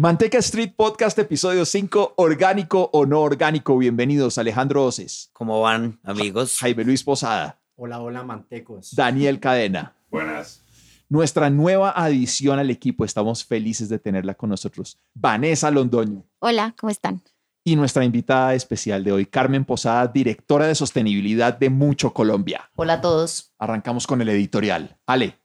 Manteca Street Podcast, episodio 5, orgánico o no orgánico. Bienvenidos, Alejandro Oces. ¿Cómo van, amigos? Jaime Luis Posada. Hola, hola, mantecos. Daniel Cadena. Buenas. Nuestra nueva adición al equipo, estamos felices de tenerla con nosotros, Vanessa Londoño. Hola, ¿cómo están? Y nuestra invitada especial de hoy, Carmen Posada, directora de sostenibilidad de Mucho Colombia. Hola a todos. Arrancamos con el editorial. Ale.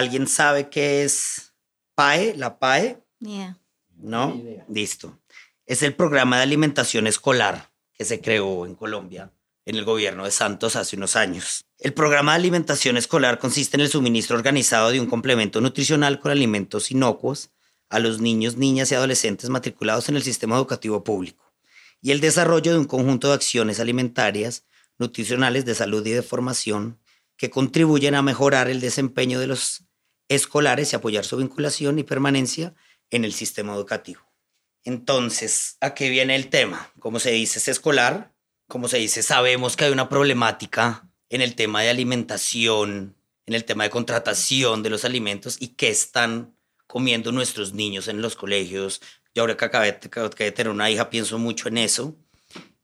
¿Alguien sabe qué es PAE? ¿La PAE? Yeah. ¿No? Listo. Es el programa de alimentación escolar que se creó en Colombia en el gobierno de Santos hace unos años. El programa de alimentación escolar consiste en el suministro organizado de un complemento nutricional con alimentos inocuos a los niños, niñas y adolescentes matriculados en el sistema educativo público y el desarrollo de un conjunto de acciones alimentarias, nutricionales, de salud y de formación que contribuyen a mejorar el desempeño de los escolares y apoyar su vinculación y permanencia en el sistema educativo. Entonces, ¿a qué viene el tema? Como se dice, es escolar. Como se dice, sabemos que hay una problemática en el tema de alimentación, en el tema de contratación de los alimentos y qué están comiendo nuestros niños en los colegios. Yo ahora que acabé, de tener una hija pienso mucho en eso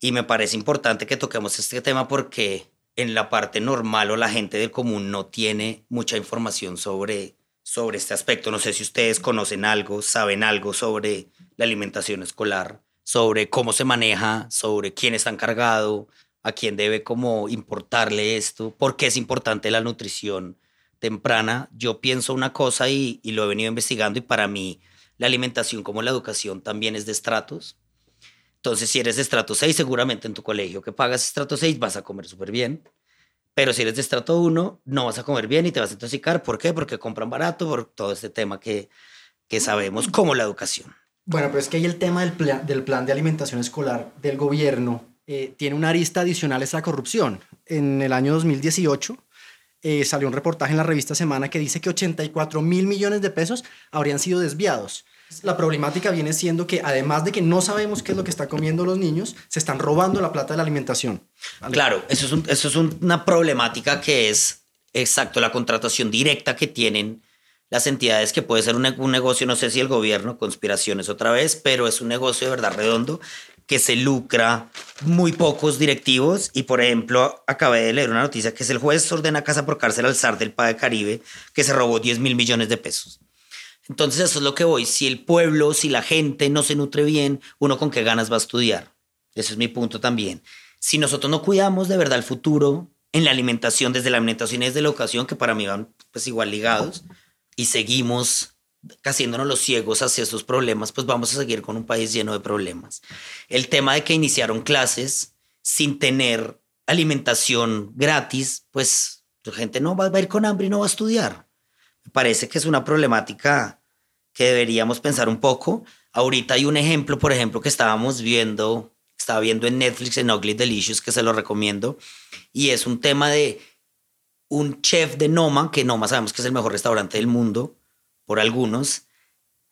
y me parece importante que toquemos este tema porque en la parte normal o la gente del común no tiene mucha información sobre, sobre este aspecto. No sé si ustedes conocen algo, saben algo sobre la alimentación escolar, sobre cómo se maneja, sobre quién está encargado, a quién debe como importarle esto, por qué es importante la nutrición temprana. Yo pienso una cosa y, y lo he venido investigando y para mí la alimentación como la educación también es de estratos. Entonces, si eres de estrato 6, seguramente en tu colegio que pagas estrato 6 vas a comer súper bien. Pero si eres de estrato 1, no vas a comer bien y te vas a intoxicar. ¿Por qué? Porque compran barato, por todo este tema que, que sabemos como la educación. Bueno, pero es que ahí el tema del plan, del plan de alimentación escolar del gobierno eh, tiene una arista adicional, es la corrupción. En el año 2018 eh, salió un reportaje en la revista Semana que dice que 84 mil millones de pesos habrían sido desviados. La problemática viene siendo que además de que no sabemos qué es lo que están comiendo los niños, se están robando la plata de la alimentación. Claro, eso es, una problemática que es exacto la contratación directa que tienen las entidades que puede ser un, un, negocio, no sé si el gobierno, conspiraciones otra vez, pero es un negocio de verdad redondo que se lucra muy pocos directivos y por ejemplo acabé de leer una noticia que es el juez ordena casa por cárcel al zar del PAE Caribe que se robó 10 mil millones de pesos. Entonces eso es lo que voy. Si el pueblo, si la gente no se nutre bien, uno con qué ganas va a estudiar. Ese es mi punto también. Si nosotros no cuidamos de verdad el futuro en la alimentación, desde la alimentación y desde la educación, que para mí van pues igual ligados, y seguimos haciéndonos los ciegos hacia estos problemas, pues vamos a seguir con un país lleno de problemas. El tema de que iniciaron clases sin tener alimentación gratis, pues la gente no va a ir con hambre y no va a estudiar parece que es una problemática que deberíamos pensar un poco. Ahorita hay un ejemplo, por ejemplo, que estábamos viendo, estaba viendo en Netflix en Ugly Delicious, que se lo recomiendo, y es un tema de un chef de Noma, que Noma sabemos que es el mejor restaurante del mundo, por algunos,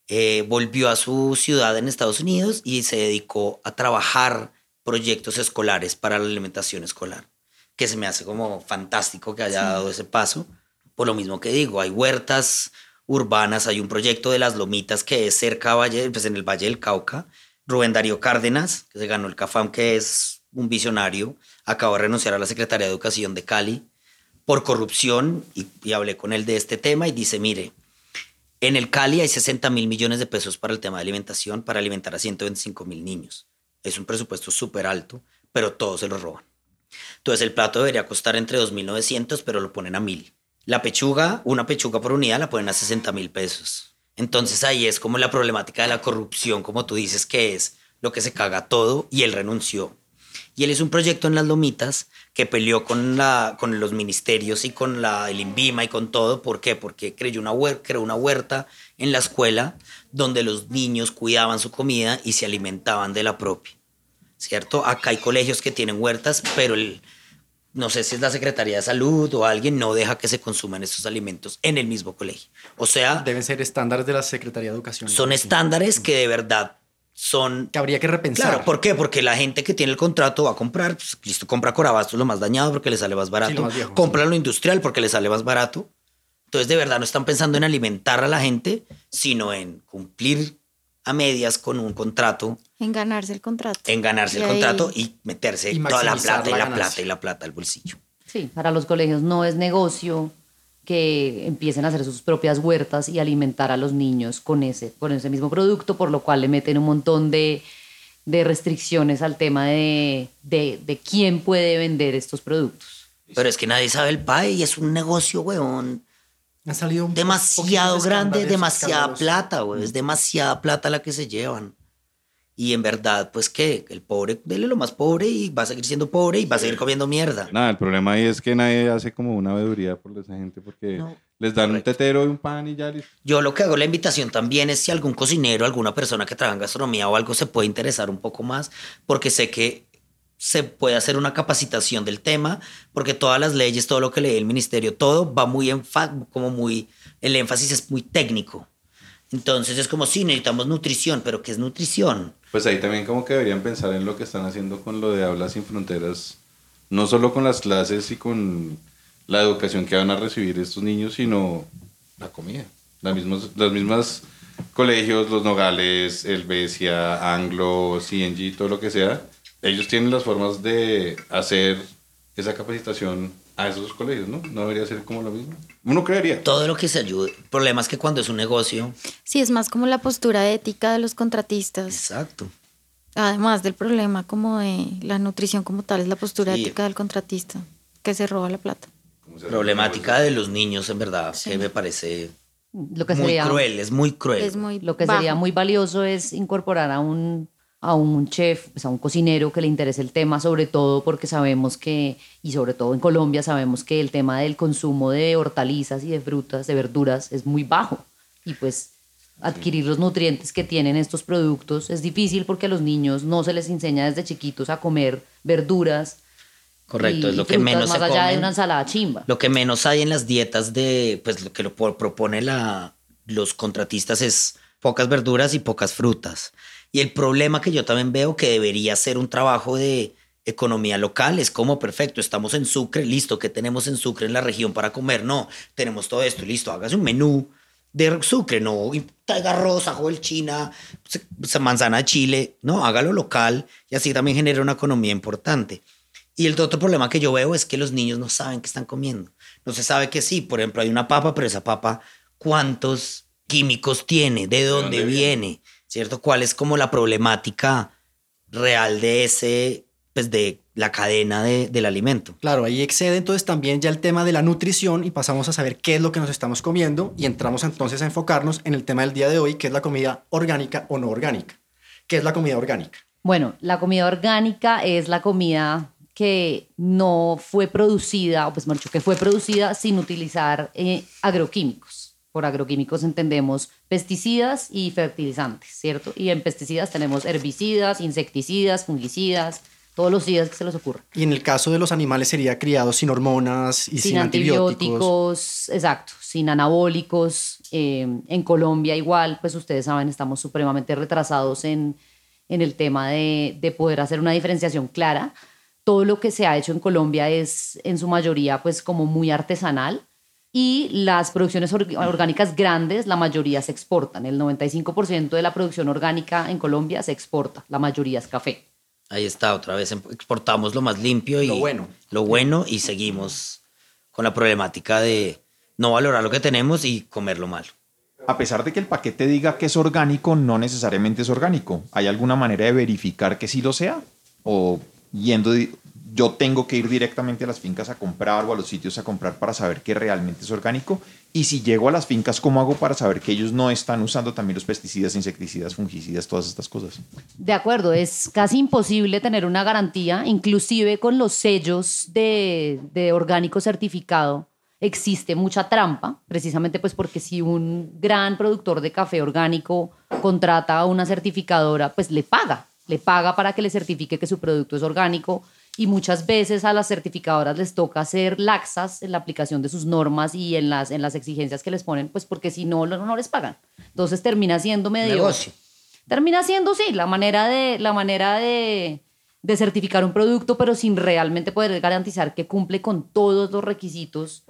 eh, volvió a su ciudad en Estados Unidos y se dedicó a trabajar proyectos escolares para la alimentación escolar, que se me hace como fantástico que haya dado ese paso por lo mismo que digo, hay huertas urbanas, hay un proyecto de las Lomitas que es cerca Valle, pues en el Valle del Cauca. Rubén Darío Cárdenas, que se ganó el CAFAM, que es un visionario, acaba de renunciar a la Secretaría de Educación de Cali por corrupción y, y hablé con él de este tema y dice, mire, en el Cali hay 60 mil millones de pesos para el tema de alimentación, para alimentar a 125 mil niños. Es un presupuesto súper alto, pero todos se lo roban. Entonces el plato debería costar entre 2.900, pero lo ponen a 1.000. La pechuga, una pechuga por unidad la ponen a 60 mil pesos. Entonces ahí es como la problemática de la corrupción, como tú dices, que es lo que se caga todo y él renunció. Y él es un proyecto en las lomitas que peleó con, la, con los ministerios y con la, el INVIMA y con todo. ¿Por qué? Porque creó una, creó una huerta en la escuela donde los niños cuidaban su comida y se alimentaban de la propia. ¿Cierto? Acá hay colegios que tienen huertas, pero el, no sé si es la Secretaría de Salud o alguien, no deja que se consuman estos alimentos en el mismo colegio. O sea... Deben ser estándares de la Secretaría de Educación. Son estándares que de verdad son... Que habría que repensar. Claro, ¿por qué? Porque la gente que tiene el contrato va a comprar, pues, listo, compra Corabastos lo más dañado porque le sale más barato. compra lo industrial porque le sale más barato. Entonces, de verdad, no están pensando en alimentar a la gente, sino en cumplir a medias con un contrato. En ganarse el contrato. En ganarse el contrato y meterse toda la plata y la plata y la plata al bolsillo. Sí, para los colegios no es negocio que empiecen a hacer sus propias huertas y alimentar a los niños con ese, con ese mismo producto, por lo cual le meten un montón de, de restricciones al tema de, de, de, quién puede vender estos productos. Pero es que nadie sabe el PAE y es un negocio, weón. Ha salido demasiado grande, demasiada plata, güey. Es demasiada plata la que se llevan. Y en verdad, pues que el pobre, dele lo más pobre y va a seguir siendo pobre y va a seguir comiendo mierda. Nada, el problema ahí es que nadie hace como una veeduría por esa gente porque les dan un tetero y un pan y ya listo. Yo lo que hago la invitación también es si algún cocinero, alguna persona que trabaja en gastronomía o algo se puede interesar un poco más, porque sé que se puede hacer una capacitación del tema, porque todas las leyes, todo lo que lee el ministerio, todo va muy en como muy, el énfasis es muy técnico. Entonces es como, sí, necesitamos nutrición, pero ¿qué es nutrición? Pues ahí también como que deberían pensar en lo que están haciendo con lo de Hablas sin Fronteras, no solo con las clases y con la educación que van a recibir estos niños, sino la comida. Las mismas, las mismas colegios, los Nogales, el Besia, Anglo, CNG, todo lo que sea, ellos tienen las formas de hacer esa capacitación a esos colegios, ¿no? No debería ser como lo mismo. Uno creería. Todo lo que se ayude. El problema es que cuando es un negocio. Sí, es más como la postura ética de los contratistas. Exacto. Además del problema como de la nutrición como tal, es la postura ética del contratista, que se roba la plata. Problemática de los niños, en verdad, que me parece lo que muy cruel, es muy cruel. Es muy lo que sería muy valioso es incorporar a un a un chef, pues, a un cocinero que le interese el tema, sobre todo porque sabemos que, y sobre todo en Colombia, sabemos que el tema del consumo de hortalizas y de frutas, de verduras, es muy bajo. Y pues adquirir los nutrientes que tienen estos productos es difícil porque a los niños no se les enseña desde chiquitos a comer verduras. Correcto, es lo que menos más allá de una ensalada chimba. Lo que menos hay en las dietas de, pues lo que lo propone la, los contratistas es pocas verduras y pocas frutas. Y el problema que yo también veo que debería ser un trabajo de economía local es como perfecto, estamos en Sucre, listo, ¿qué tenemos en Sucre en la región para comer? No, tenemos todo esto, listo, hágase un menú de Sucre, no, traiga arroz, ajo china, manzana de chile, no, hágalo local y así también genera una economía importante. Y el otro problema que yo veo es que los niños no saben qué están comiendo. No se sabe que sí, por ejemplo, hay una papa, pero esa papa, ¿cuántos químicos tiene? ¿De dónde, viene? ¿Cierto? ¿Cuál es como la problemática real de ese, pues de la cadena de, del alimento? Claro, ahí excede entonces también ya el tema de la nutrición y pasamos a saber qué es lo que nos estamos comiendo y entramos entonces a enfocarnos en el tema del día de hoy, que es la comida orgánica o no orgánica. ¿Qué es la comida orgánica? Bueno, la comida orgánica es la comida que no fue producida, o pues dicho, que fue producida sin utilizar eh, agroquímicos. Por agroquímicos entendemos pesticidas y fertilizantes, ¿cierto? Y en pesticidas tenemos herbicidas, insecticidas, fungicidas, todos los días que se les ocurra. Y en el caso de los animales sería criados sin hormonas y sin, sin antibióticos. Exacto, sin anabólicos. Eh, en Colombia igual, pues ustedes saben, estamos supremamente retrasados en, en el tema de, de, poder hacer una diferenciación clara. Todo lo que se ha hecho en Colombia es en su mayoría pues como muy artesanal y las producciones orgánicas grandes, la mayoría se exportan. El 95% de la producción orgánica en Colombia se exporta, la mayoría es café. Ahí está, otra vez exportamos lo más limpio y lo bueno, lo bueno y seguimos con la problemática de no valorar lo que tenemos y comerlo malo. A pesar de que el paquete diga que es orgánico, no necesariamente es orgánico. ¿Hay alguna manera de verificar que sí lo sea? ¿O yendo yo tengo que ir directamente a las fincas a comprar o a los sitios a comprar para saber que realmente es orgánico. Y si llego a las fincas, ¿cómo hago para saber que ellos no están usando también los pesticidas, insecticidas, fungicidas, todas estas cosas? De acuerdo, es casi imposible tener una garantía, inclusive con los sellos de, de orgánico certificado existe mucha trampa, precisamente pues porque si un gran productor de café orgánico contrata a una certificadora, pues le paga, le paga para que le certifique que su producto es orgánico y muchas veces a las certificadoras les toca ser laxas en la aplicación de sus normas y en las, en las exigencias que les ponen, pues porque si no, no, les pagan. Entonces termina siendo medio... Negocio. Termina siendo, sí, la manera de, la manera de, de certificar un producto, pero sin realmente poder garantizar que cumple con todos los requisitos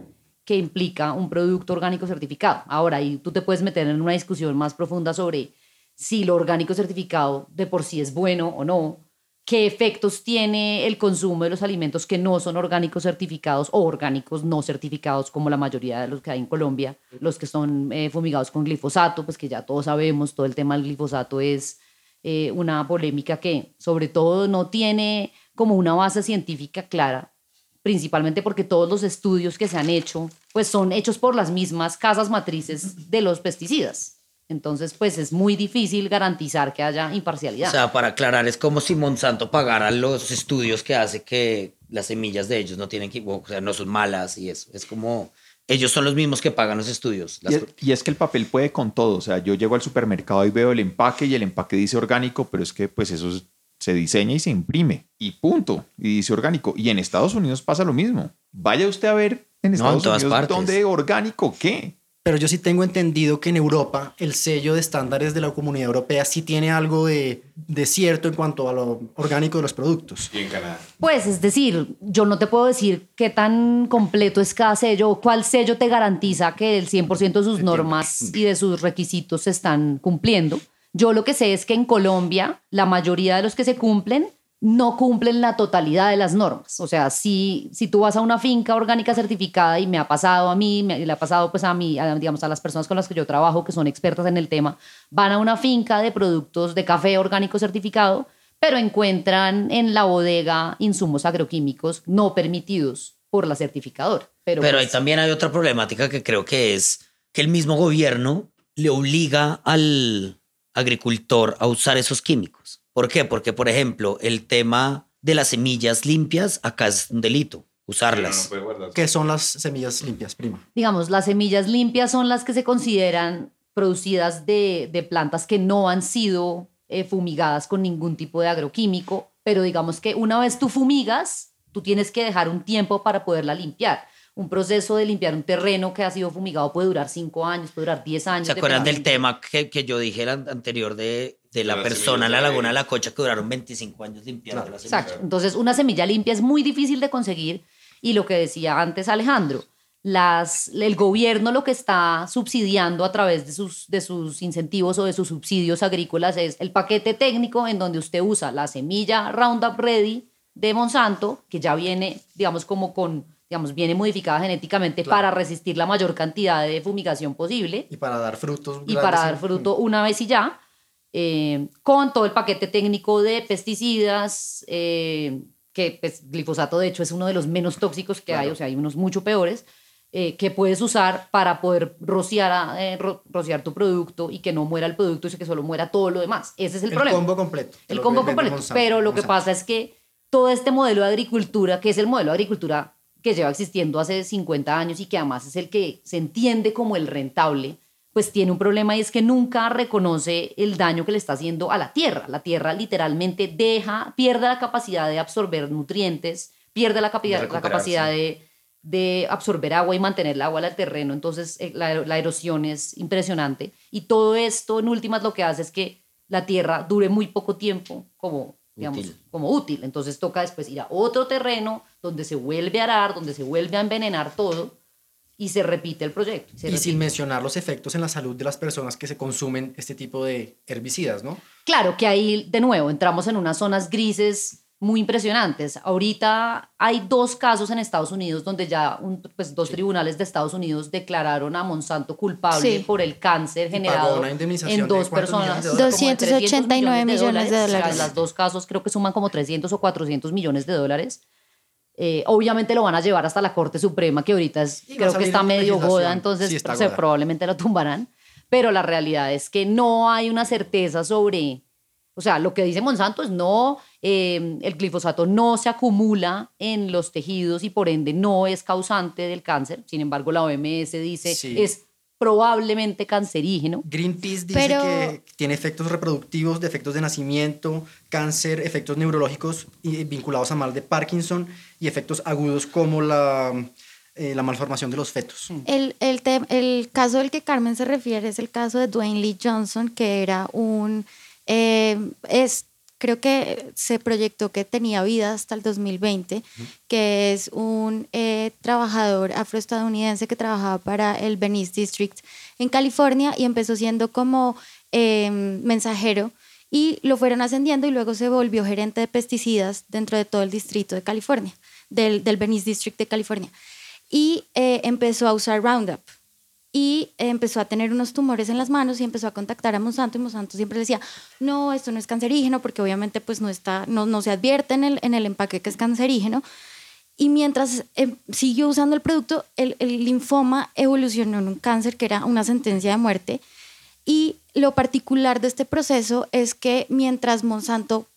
que implica un producto orgánico certificado. Ahora, y tú te puedes meter en una discusión más profunda sobre si lo orgánico certificado de por sí es bueno o no, qué efectos tiene el consumo de los alimentos que no son orgánicos certificados o orgánicos no certificados, como la mayoría de los que hay en Colombia, los que son eh, fumigados con glifosato, pues que ya todos sabemos, todo el tema del glifosato es eh, una polémica que sobre todo no tiene como una base científica clara, principalmente porque todos los estudios que se han hecho, pues son hechos por las mismas casas matrices de los pesticidas. Entonces, pues es muy difícil garantizar que haya imparcialidad. O sea, para aclarar, es como si Monsanto pagara los estudios que hace que las semillas de ellos no tienen que, o sea, no son malas y eso. Es como, ellos son los mismos que pagan los estudios. Y es, y es, que el papel puede con todo. O sea, yo llego al supermercado y veo el empaque y el empaque dice orgánico, pero es que pues eso es se diseña y se imprime y punto. Y dice orgánico. Y en Estados Unidos pasa lo mismo. Vaya usted a ver en Estados Unidos dónde orgánico qué. Pero yo sí tengo entendido que en Europa el sello de estándares de la Comunidad Europea sí tiene algo de, de, cierto en cuanto a lo orgánico de los productos. Y en Canadá. Pues es decir, yo no te puedo decir qué tan completo es cada sello o cuál sello te garantiza que el 100% de sus normas y de sus requisitos se están cumpliendo. Yo lo que sé es que en Colombia la mayoría de los que se cumplen no cumplen la totalidad de las normas. O sea, si, si tú vas a una finca orgánica certificada y me ha pasado a mí, me, le ha pasado pues a mí, digamos, a las personas con las que yo trabajo que son expertas en el tema, van a una finca de productos de café orgánico certificado, pero encuentran en la bodega insumos agroquímicos no permitidos por la certificadora. Pero, pero pues ahí también hay otra problemática que creo que es que el mismo gobierno le obliga al, agricultor a usar esos químicos. ¿Por qué? Porque, por ejemplo, el tema de las semillas limpias acá es un delito, usarlas. ¿Qué son las semillas limpias, prima? Digamos, las semillas limpias son las que se consideran producidas de, de plantas que no han sido eh, fumigadas con ningún tipo de agroquímico, pero digamos que una vez tú fumigas, tú tienes que dejar un tiempo para poderla limpiar un proceso de limpiar un terreno que ha sido fumigado puede durar cinco años, puede durar 10 años. ¿Se acuerdan del tema que, que, yo dije anterior de, de la, persona en la laguna de la Cocha que duraron 25 años limpiando la semilla? Exacto. Entonces, una semilla limpia es muy difícil de conseguir y lo que decía antes Alejandro, las, el gobierno lo que está subsidiando a través de sus, de sus incentivos o de sus subsidios agrícolas es el paquete técnico en donde usted usa la semilla Roundup Ready de Monsanto, que ya viene, digamos, como con digamos, viene modificada genéticamente para resistir la mayor cantidad de fumigación posible. Y para dar frutos. Y para dar fruto una vez y ya, eh, con todo el paquete técnico de pesticidas, eh, que pues, glifosato de hecho es uno de los menos tóxicos que hay, o sea, hay unos mucho peores, eh, que puedes usar para poder rociar, rociar tu producto y que no muera el producto y que solo muera todo lo demás. Ese es el, problema. El combo completo. El combo completo. Pero lo que pasa es que todo este modelo de agricultura, que es el modelo de agricultura que lleva existiendo hace 50 años y que además es el que se entiende como el rentable, pues tiene un problema y es que nunca reconoce el daño que le está haciendo a la tierra. La tierra literalmente deja, pierde la capacidad de absorber nutrientes, pierde la, capacidad, la capacidad de, de, absorber agua y mantener el agua al terreno. Entonces eh, la, la erosión es impresionante. Y todo esto en últimas lo que hace es que la tierra dure muy poco tiempo como digamos, como útil. Entonces toca después ir a otro terreno donde se vuelve a arar, donde se vuelve a envenenar todo y se repite el proyecto. y sin mencionar los efectos en la salud de las personas que se consumen este tipo de herbicidas, ¿no? Claro que ahí, de nuevo, entramos en unas zonas grises muy impresionantes. Ahorita hay dos casos en Estados Unidos donde ya pues, dos tribunales de Estados Unidos declararon a Monsanto culpable por el cáncer generado en dos personas. 289 millones de dólares. las dos casos creo que suman como 300 o 400 millones de dólares. Eh, obviamente lo van a llevar hasta la Corte Suprema, que ahorita es, creo que está medio goda, entonces Sí, se- probablemente lo tumbarán. Pero la realidad es que no hay una certeza sobre, o sea, lo que dice Monsanto es no, eh, el glifosato no se acumula en los tejidos y por ende no es causante del cáncer. Sin embargo, la OMS dice Sí. es probablemente cancerígeno. Greenpeace dice Pero- que tiene efectos reproductivos, defectos de nacimiento, cáncer, efectos neurológicos vinculados a mal de Parkinson y efectos agudos como la, eh, la malformación de los fetos. El, el, te- el caso del que Carmen se refiere es el caso de Dwayne Lee Johnson, que era un, eh, es, creo que se proyectó que tenía vida hasta el 2020, que es un eh, trabajador afroestadounidense que trabajaba para el Venice District en California y empezó siendo como eh, mensajero y lo fueron ascendiendo y luego se volvió gerente de pesticidas dentro de todo el distrito de California, del, del Venice District de California. Y eh, empezó a usar Roundup y empezó a tener unos tumores en las manos y empezó a contactar a Monsanto y Monsanto siempre decía, no, esto no es cancerígeno porque obviamente pues no, está, no, no se advierte en el, en el empaque que es cancerígeno. Y mientras eh, siguió usando el producto, el, el linfoma evolucionó en un cáncer que era una sentencia de muerte. Y lo particular de este proceso es que mientras Monsanto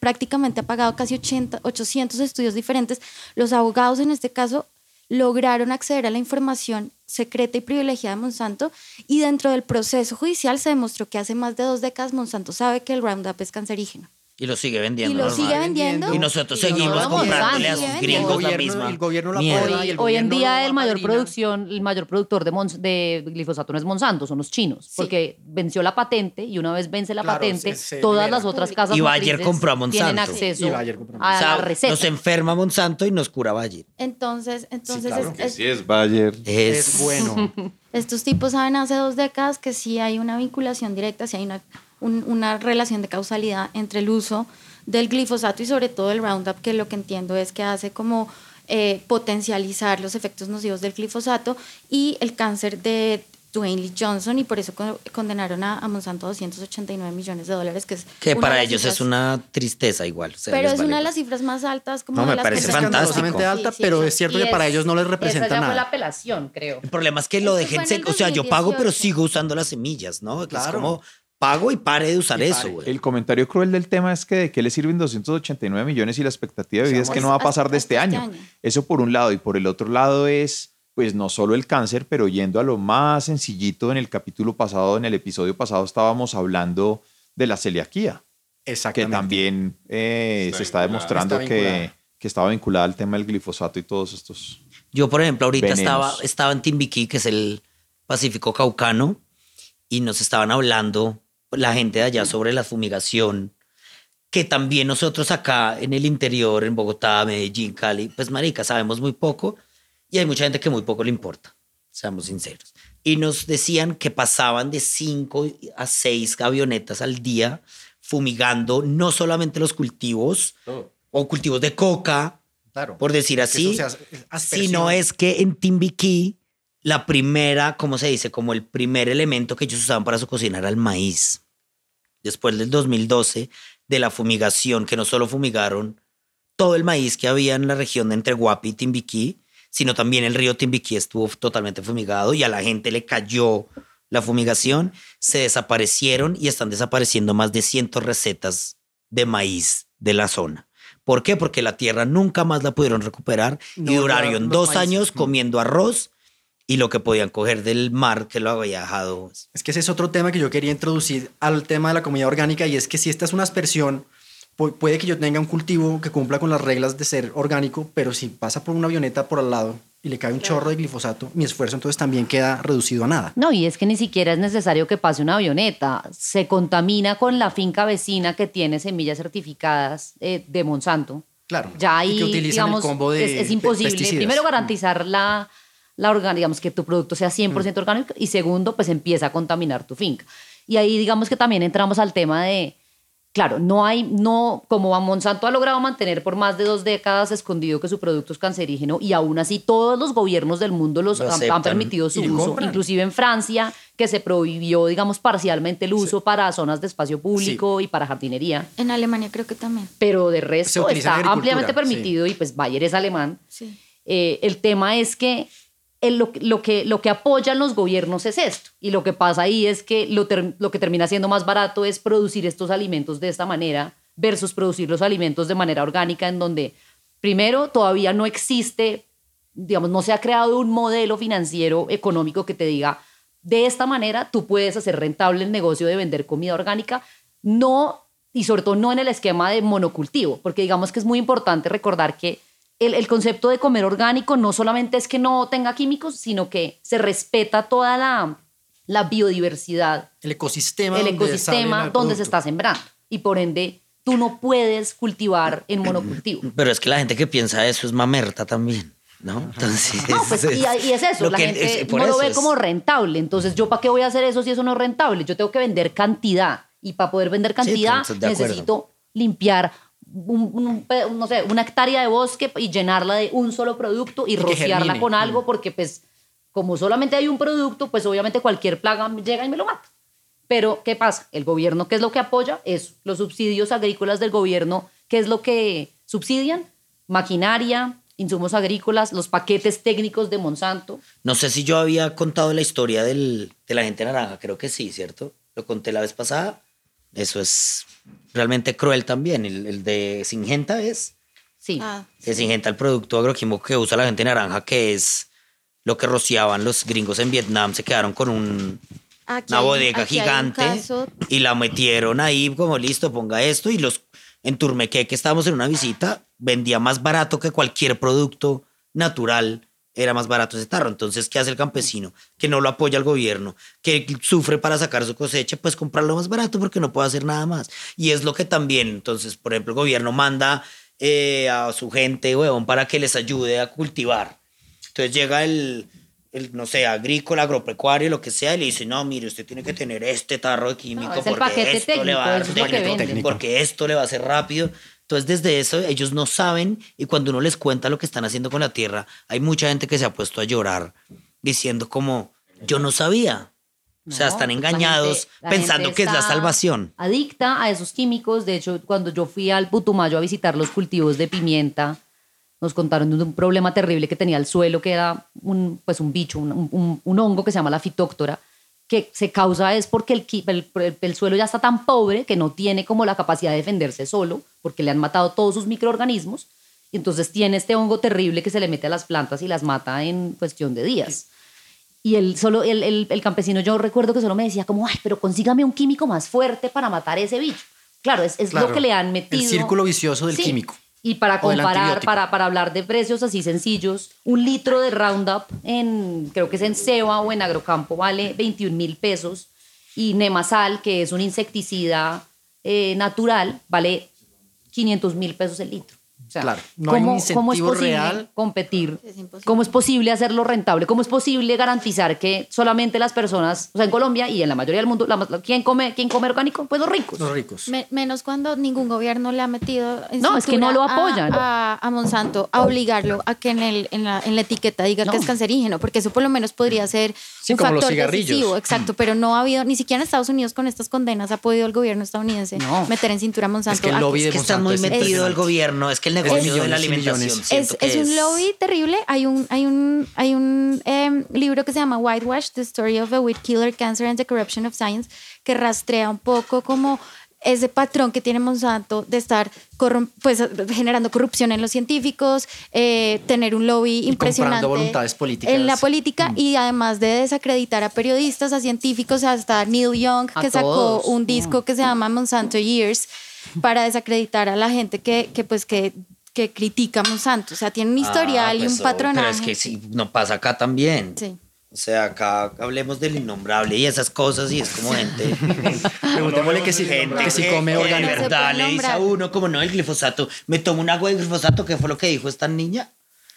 prácticamente ha pagado casi 80, 800 estudios diferentes, los abogados en este caso lograron acceder a la información secreta y privilegiada de Monsanto y dentro del proceso judicial se demostró que hace más de dos décadas Monsanto sabe que el Roundup es cancerígeno. Y lo sigue vendiendo. Y lo normal. sigue vendiendo. Y nosotros Y seguimos comprándole a Monsanto. sus Y el gringos la gobierno- misma. el gobierno la. Hoy, y el hoy en día el mayor producción, el mayor productor de, mons- de glifosato no es Monsanto, son los chinos, porque venció la patente y una vez vence la Claro, patente, se- se todas libera. las otras casas Y Bayer compró a tienen Monsanto. acceso Y Bayer compró a a O sea, la receta. nos enferma Monsanto y nos cura Bayer. Entonces, entonces claro. es- Que es- sí es Bayer. Es, Es bueno. estos tipos saben hace dos décadas que sí hay una vinculación directa, sí hay una, un- una relación de causalidad entre el uso del glifosato y sobre todo el Roundup, que lo que entiendo es que hace como eh, potencializar los efectos nocivos del glifosato y el cáncer de Dwayne Lee Johnson y por eso con- condenaron a, a Monsanto a 289 millones de dólares, que es que para de ellos es una tristeza igual. o sea, Pero es vale una de las cifras más altas como No, de me las parece que escandalosamente alta, Sí, sí, pero sí. es cierto que para ellos no les esa representa ya fue nada. la apelación, creo. El problema es que lo dejen en seco. O sea, yo pago, pero 2018. sigo usando las semillas, ¿no? Es Claro. como pago y pare de usar eso, güey. El comentario cruel del tema es que de qué le sirven 289 millones y la expectativa de vida es que no va a pasar de este este año. año. Eso por un lado. Y por el otro lado es, pues no solo el cáncer, pero yendo a lo más sencillito, en el capítulo pasado, en el episodio pasado, estábamos hablando de la celiaquía, que también eh, Está se está demostrando Está que, que estaba vinculada al tema del glifosato y todos estos. Yo, por ejemplo, ahorita Venenos. estaba, estaba en Timbiquí, que es el Pacífico Caucano, y nos estaban hablando la gente de allá sobre la fumigación, que también nosotros acá en el interior, en Bogotá, Medellín, Cali, pues marica, sabemos muy poco y hay mucha gente que muy poco le importa, seamos sinceros. Y nos decían que pasaban de 5 a 6 avionetas al día fumigando no solamente los cultivos Todo. o cultivos de coca, Claro. por decir así, sino es que en Timbiquí la primera, ¿cómo se dice? Como el primer elemento que ellos usaban para su cocina era el maíz. Después del 2012, de la fumigación, que no solo fumigaron todo el maíz que había en la región de entre Guapi y Timbiquí, sino también el río Timbiquí estuvo totalmente fumigado y a la gente le cayó la fumigación, se desaparecieron y están desapareciendo más de 100 recetas de maíz de la zona. ¿Por qué? Porque la tierra nunca más la pudieron recuperar No, y duraron dos años comiendo arroz y lo que podían coger del mar que lo había dejado. Es que ese es otro tema que yo quería introducir al tema de la comida orgánica y es que si esta es una aspersión, pu- puede que yo tenga un cultivo que cumpla con las reglas de ser orgánico, pero si pasa por una avioneta por al lado y le cae un chorro de glifosato, mi esfuerzo entonces también queda reducido a nada. No, y es que ni siquiera es necesario que pase una avioneta. Se contamina con la finca vecina que tiene semillas certificadas eh, de Monsanto. Claro. Ya y ahí, que utilizan digamos, el combo de es, es imposible. pesticidas. Primero, garantizar la, la orgánica, digamos, que tu producto sea 100% orgánico. Y segundo, pues empieza a contaminar tu finca. Y ahí, digamos que también entramos al tema de Claro, no hay, no, como Monsanto ha logrado mantener por más de dos décadas escondido que su producto es cancerígeno y aún así todos los gobiernos del mundo los Lo han, permitido su uso, compran. inclusive en Francia, que se prohibió, digamos, parcialmente el uso para zonas de espacio público y para jardinería, En Alemania creo que también. pero de resto está ampliamente sí. permitido y pues Bayer es alemán. Sí. Eh, el tema es que el- lo, lo que lo que apoyan los gobiernos es esto. Y lo que pasa ahí es que lo, lo que termina siendo más barato es producir estos alimentos de esta manera versus producir los alimentos de manera orgánica en donde, primero, todavía no existe, digamos, no se ha creado un modelo financiero económico que te diga, de esta manera tú puedes hacer rentable el negocio de vender comida orgánica, no, y sobre todo no en el esquema de monocultivo, porque digamos que es muy importante recordar que el, el concepto de comer orgánico no solamente es que no tenga químicos, sino que se respeta toda la, la biodiversidad, El ecosistema. el donde ecosistema el donde se está sembrando. Y por ende, tú no puedes cultivar en monocultivo. Pero es que la gente que piensa eso es mamerta también, ¿no? Entonces, No, pues, y, y es eso, la que- gente es- no lo ve es- como rentable. Entonces, ¿yo para qué voy a hacer eso si eso no es rentable? Yo tengo que vender cantidad. Y para poder vender cantidad, acuerdo. necesito limpiar un- no sé, una hectárea de bosque y llenarla de un solo producto y, rociarla con algo, porque pues como solamente hay un producto, pues obviamente cualquier plaga llega y me lo mata. Pero, ¿qué pasa? El gobierno, ¿qué es lo que apoya? Es los subsidios agrícolas del gobierno, ¿qué es lo que subsidian? Maquinaria, insumos agrícolas, los paquetes técnicos de Monsanto. No sé si yo había contado la historia del, de la gente naranja, creo que sí, ¿cierto? Lo conté la vez pasada. Eso es realmente cruel también. El, el de Singenta es. Sí. Ah, De Singenta, el producto agroquímico que usa la gente naranja, que es lo que rociaban los gringos en Vietnam, se quedaron con un, aquí una bodega un gigante y la metieron ahí como listo, ponga esto y los en Turmeque que estábamos en una visita vendía más barato que cualquier producto natural era más barato ese tarro. Entonces, ¿qué hace el campesino? Que no lo apoya el gobierno, que sufre para sacar su cosecha, pues comprarlo más barato porque no puede hacer nada más. Y es lo que también, entonces, por ejemplo, el gobierno manda eh, a su gente, huevón, para que les ayude a cultivar. Entonces llega el, el, no sé, agrícola, agropecuario, lo que sea, y le dice, no, mire, usted tiene que tener este tarro de químico No, es el porque esto le va a dar porque esto le va a hacer rápido. Entonces, desde eso, ellos no saben y cuando uno les cuenta lo que están haciendo con la tierra, hay mucha gente que se ha puesto a llorar diciendo como, yo no sabía. o sea, están pues la engañados gente- la pensando que es la salvación. Adicta a esos químicos. De hecho, cuando yo fui al Putumayo a visitar los cultivos de pimienta, nos contaron de un problema terrible que tenía el suelo, que era un, pues un bicho, un, un- un hongo que se llama la fitóctora, que se causa es porque el, el- el- el suelo ya está tan pobre que no tiene como la capacidad de defenderse solo, porque le han matado todos sus microorganismos, y entonces tiene este hongo terrible que se le mete a las plantas y las mata en cuestión de días. Y el, solo, el, el, el campesino, yo recuerdo que solo me decía como, ay, pero consígame un químico más fuerte para matar ese bicho. Claro, es, es Claro, lo que le han el metido. círculo vicioso del químico. Y para comparar, para, para hablar de precios así sencillos, un litro de Roundup en, creo que es en Seba o en Agrocampo, vale 21 mil pesos. Y Nemasal, que es un insecticida eh, natural, vale 500 mil pesos el litro. O sea, Claro, no hay un ¿cómo, cómo es incentivo posible real. competir? Es imposible. ¿Cómo es posible hacerlo rentable? ¿Cómo es posible garantizar que solamente las personas, o sea, en Colombia y en la mayoría del mundo, la- ¿quién, come, ¿quién come orgánico? Pues los ricos. Los ricos. Me- menos cuando ningún gobierno le ha metido en No, es que no cintura lo a- apoyan. A, a Monsanto a obligarlo a que en, el, en, la, en la etiqueta diga No. que es cancerígeno, porque eso por lo menos podría ser Sí, un como los factor cigarrillos. decisivo, exacto, pero no ha habido, ni siquiera en Estados Unidos con estas condenas ha podido el gobierno estadounidense No. meter en cintura a Monsanto. Es que el lobby Es de que está Monsanto muy es metido el gobierno, es que el negocio de la alimentación es, es un lobby terrible. Hay un, hay un, hay un em, libro que se llama Whitewash, The Story of a Weed Killer, Cancer and the Corruption of Science, que rastrea un poco como ese patrón que tiene Monsanto de estar pues, generando corrupción en los científicos, eh, tener un lobby Y impresionante voluntades políticas. en la política y además de desacreditar a periodistas, a científicos, hasta Neil Young, A que sacó todos. un disco que se llama Monsanto Years para desacreditar a la gente que, que pues que, que critica a Monsanto. O sea, tiene un historial Ah, y pues, un patronaje. Pero es que sí, no pasa acá también. Sí. O sea, acá hablemos del innombrable y esas cosas y es como gente... Preguntémosle que si, gente que si que, come que de orgánico. No se verdad le dice a uno como no el glifosato. Me tomo un agua de glifosato, ¿qué fue lo que dijo esta niña?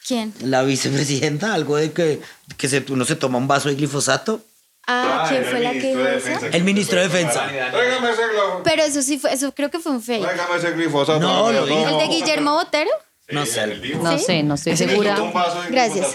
¿Quién? La vicepresidenta, algo de que, que se, uno se toma un vaso de glifosato. Ah, ¿quién fue el la que dijo eso? El ministro de Defensa. Tráigame ese globo. Pero eso sí fue, eso creo que fue un fake. Tráigame ese glifosato. No, lo dijo. ¿El de Guillermo Botero? No sé. el. No ¿Sí? sé, no estoy Ese segura. Gracias.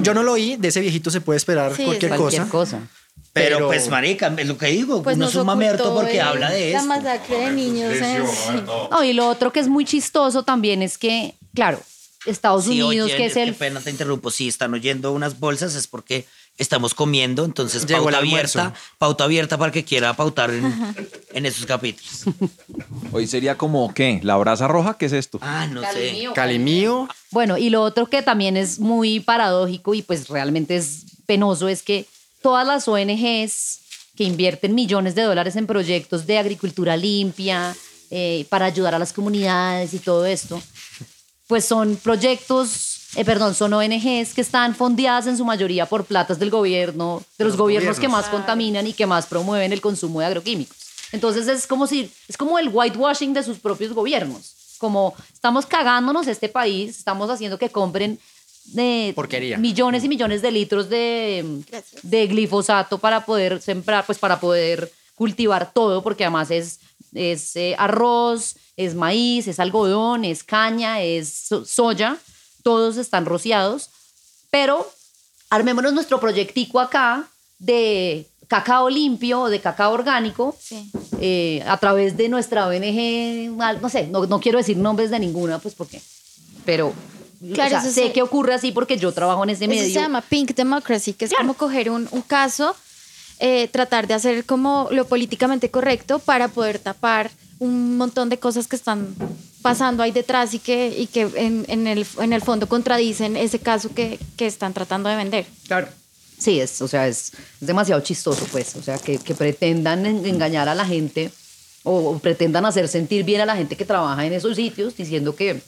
Yo no lo oí, de ese viejito se puede esperar Sí, cualquier, Cualquier cosa. cosa. Pero, Pero- pues, marica, es lo que digo. Pues uno nos es un mamerto ocultó porque el- habla de La esto. masacre de niños. Sí, sí. No, y lo otro que es muy chistoso también es que, claro, Estados Sí, Unidos, oyen, que es el Qué pena te interrumpo. Si están oyendo unas bolsas es porque estamos comiendo, entonces Llegó pauta abierta, pauta abierta para el que quiera pautar en, en esos capítulos. Hoy sería como, ¿qué? ¿La brasa roja? ¿Qué es esto? Ah, no sé. Calimío. Calimío, Bueno, y lo otro que también es muy paradójico y pues realmente es penoso es que todas las ONGs que invierten millones de dólares en proyectos de agricultura limpia, eh, para ayudar a las comunidades y todo esto, pues son proyectos, eh, perdón, son ONGs que están fondeadas en su mayoría por platas del gobierno, de los, los gobiernos, que más contaminan y que más promueven el consumo de agroquímicos. Entonces es como si, es como el whitewashing de sus propios gobiernos. Como estamos cagándonos este país, estamos haciendo que compren de Porquería. millones y millones de litros de glifosato para poder sembrar, pues para poder cultivar todo, porque además es, es eh, arroz, es maíz, es algodón, es caña, es so- soya, todos están rociados, pero armémonos nuestro proyectico acá de cacao limpio o de cacao orgánico Sí. eh, a través de nuestra ONG, no sé, no, no quiero decir nombres de ninguna, pues porque, pero Claro, o sea, eso sé que ocurre así porque yo trabajo en ese Eso medio. se llama Pink Democracy, que es como coger un, un caso, eh, tratar de hacer como lo políticamente correcto para poder tapar un montón de cosas que están pasando ahí detrás y que, y que en, en el, en el fondo contradicen ese caso que, que están tratando de vender. Claro. Sí, es, o sea, es, es demasiado chistoso, pues. O sea, que, que pretendan en- engañar a la gente o, o pretendan hacer sentir bien a la gente que trabaja en esos sitios diciendo que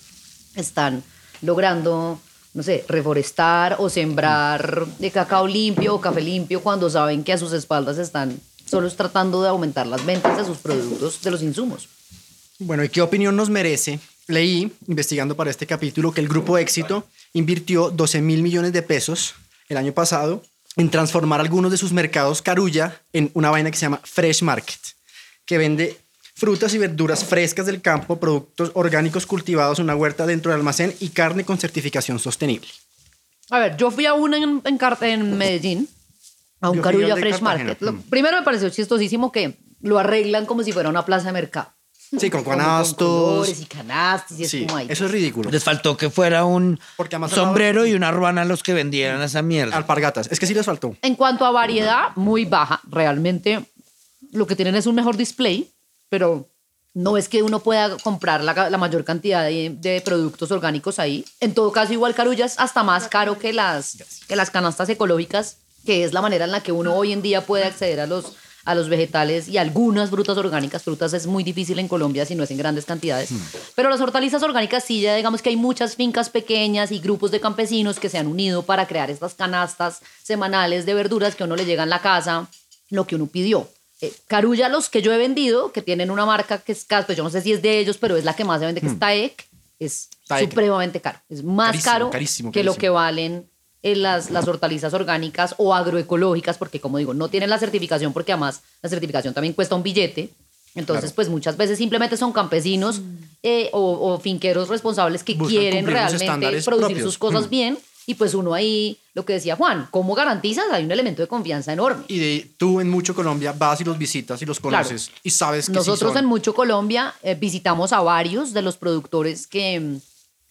están logrando, no sé, reforestar o sembrar de cacao limpio o café limpio cuando saben que a sus espaldas están solo tratando de aumentar las ventas de sus productos, de los insumos. Bueno, ¿y qué opinión nos merece? Leí, investigando para este capítulo, que el Grupo Éxito invirtió 12 mil millones de pesos el año pasado en transformar algunos de sus mercados carulla en una vaina que se llama Fresh Market, que vende frutas y verduras frescas del campo, productos orgánicos cultivados en una huerta dentro del almacén y carne con certificación sostenible. A ver, yo fui a una en, en, en Medellín, a un de Fresh. Market. Lo- Mm. primero me pareció chistosísimo que lo arreglan como si fuera una plaza de mercado. Sí, con canastos. colores y canastos y es Sí, como ahí. eso es ridículo. Les faltó que fuera un sombrero y una ruana a los que vendieran esa mierda. Alpargatas. Es que sí les faltó. En cuanto a variedad, muy baja. Realmente lo que tienen es un mejor display, pero no es que uno pueda comprar la, la mayor cantidad de, de productos orgánicos ahí. En todo caso, igual Carulla es hasta más caro que las, que las canastas ecológicas, que es la manera en la que uno hoy en día puede acceder a los, a los vegetales y algunas frutas orgánicas. Frutas es muy difícil en Colombia si no es en grandes cantidades. Pero las hortalizas orgánicas sí, ya digamos que hay muchas fincas pequeñas y grupos de campesinos que se han unido para crear estas canastas semanales de verduras que a uno le llega en la casa, lo que uno pidió. Eh, Carulla, los que yo he vendido, que tienen una marca que es, pues yo no sé si es de ellos, pero es la que más se vende, que es Taek, es Taek. supremamente caro. Es más Carísimo, caro carísimo, que lo que valen las, las hortalizas orgánicas o agroecológicas, porque como digo, no tienen la certificación, porque además la certificación también cuesta un billete. Entonces, pues muchas veces simplemente son campesinos eh, o, o finqueros responsables que Buscan quieren realmente producir propios. sus cosas Mm. bien. Y pues uno ahí, lo que decía Juan, ¿cómo garantizas? Hay un elemento de confianza enorme. Y de, tú en mucho Colombia vas y los visitas y los Claro. conoces y sabes que sí Nosotros son. en Mucho Colombia eh, visitamos a varios de los productores que, mm,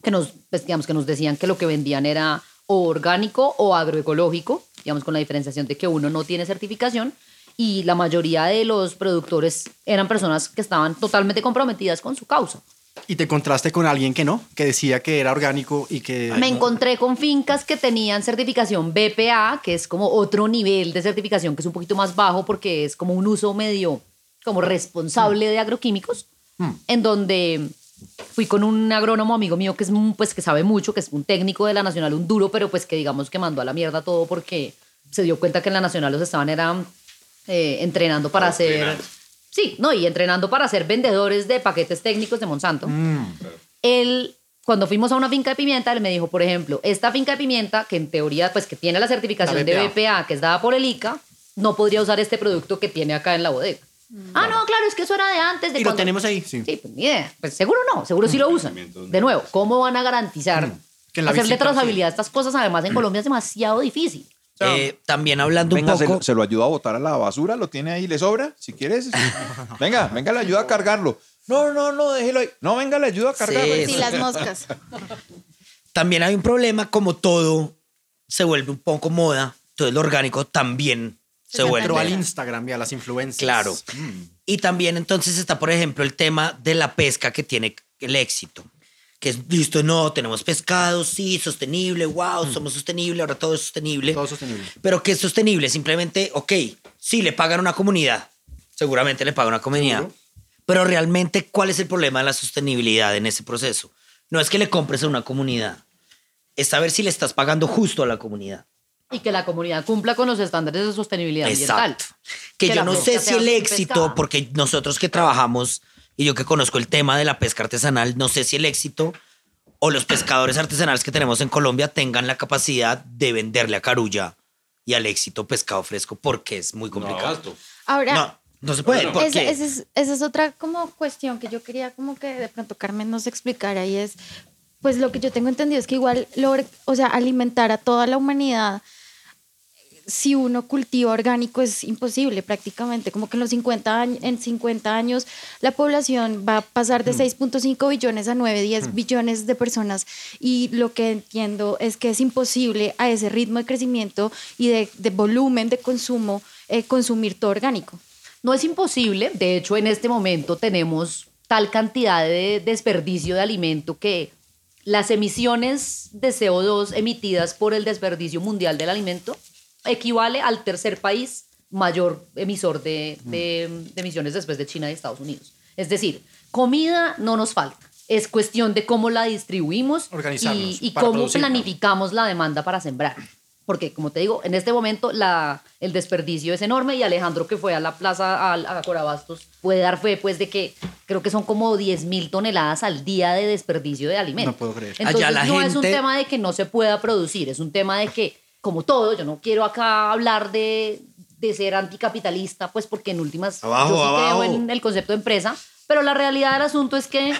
que, nos, pues, digamos, que nos decían que lo que vendían era o orgánico o agroecológico, digamos con la diferenciación de que uno no tiene certificación y la mayoría de los productores eran personas que estaban totalmente comprometidas con su causa. Y te contraste con alguien que no, que decía que era orgánico y que... Me encontré con fincas que tenían certificación BPA, que es como otro nivel de certificación que es un poquito más bajo porque es como un uso medio como responsable de agroquímicos, en donde fui con un agrónomo amigo mío que es pues que sabe mucho, que es un técnico de la Nacional, un duro, pero pues que digamos que mandó a la mierda todo porque se dio cuenta que en la Nacional los estaban eran eh, entrenando para hacer sí, no, y entrenando para ser vendedores de paquetes técnicos de Monsanto él, cuando fuimos a una finca de pimienta, él me dijo, por ejemplo, esta finca de pimienta, que en teoría, pues que tiene la certificación La de BPA. BPA, que es dada por el ICA, no podría usar este producto que tiene acá en la bodega. Ah, no, claro, es que eso era de antes. De Y lo cuando- tenemos ahí, sí. Sí, pues ni idea. Pues seguro no, seguro sí lo usan. De nuevo, ¿cómo van a garantizar Que en la hacerle visita, trazabilidad a estas cosas? Además, en Colombia es demasiado difícil. Eh, también hablando Venga, un se, poco. lo- se lo ayuda a botar a la basura, lo tiene ahí, le sobra, si quieres. Venga, venga, le ayuda a cargarlo. No, no, no, déjelo ahí. No, venga, le ayuda a cargarlo. Sí, Sí, las moscas. También hay un problema, como todo se vuelve un poco moda, entonces lo orgánico también se, vuelve. Al. Instagram y a las influencias. Claro. Y también entonces está, por ejemplo, el tema de la pesca que tiene el éxito. Que es, listo, no, tenemos pescado, sí, sostenible, wow, somos sostenible, ahora todo es sostenible. Todo sostenible. Pero que es sostenible, simplemente, ok, sí, le pagan a una comunidad, seguramente le pagan a una comunidad. Seguro. Pero realmente, ¿cuál es el problema de la sostenibilidad en ese proceso? No es que le compres a una comunidad, es saber si le estás pagando justo a la comunidad. Y que la comunidad cumpla con los estándares de sostenibilidad ambiental. Exacto. Que, Que yo no sé si el éxito, pescada. porque nosotros que trabajamos y yo que conozco el tema de la pesca artesanal, no sé si el éxito o los pescadores artesanales que tenemos en Colombia tengan la capacidad de venderle a Carulla y al éxito pescado fresco, porque es muy No, complicado. abasto. Ahora, No, no se puede. Bueno, Esa, esa es, esa es otra como cuestión que yo quería como que de pronto Carmen nos explicara y es, pues lo que yo tengo entendido es que igual, logre- o sea, alimentar a toda la humanidad, si uno cultiva orgánico es imposible prácticamente, como que en los 50 años, en 50 años la población va a pasar de 6.5 billones a 9, 10 billones de personas y lo que entiendo es que es imposible a ese ritmo de crecimiento y de, de volumen de consumo eh, consumir todo orgánico. No es imposible, de hecho en este momento tenemos tal cantidad de desperdicio de alimento que las emisiones de CO2 emitidas por el desperdicio mundial del alimento equivale al tercer país mayor emisor de, de- de emisiones después de China y Estados Unidos. Es decir, comida no nos falta. Es cuestión de cómo la distribuimos y, cómo planificamos la demanda para sembrar. Porque, como te digo, en este momento la, el desperdicio es enorme y Alejandro, que fue a la plaza, a, a Corabastos, puede dar fe pues, de que creo que son como 10 mil toneladas al día de desperdicio de alimentos. No puedo creer. Entonces, Allá la no es un tema de que no se pueda producir, es un tema de que, como todo, yo no quiero acá hablar de, de ser anticapitalista, pues porque en últimas Abajo, yo sí abajo. creo en el concepto de empresa, pero la realidad del asunto es que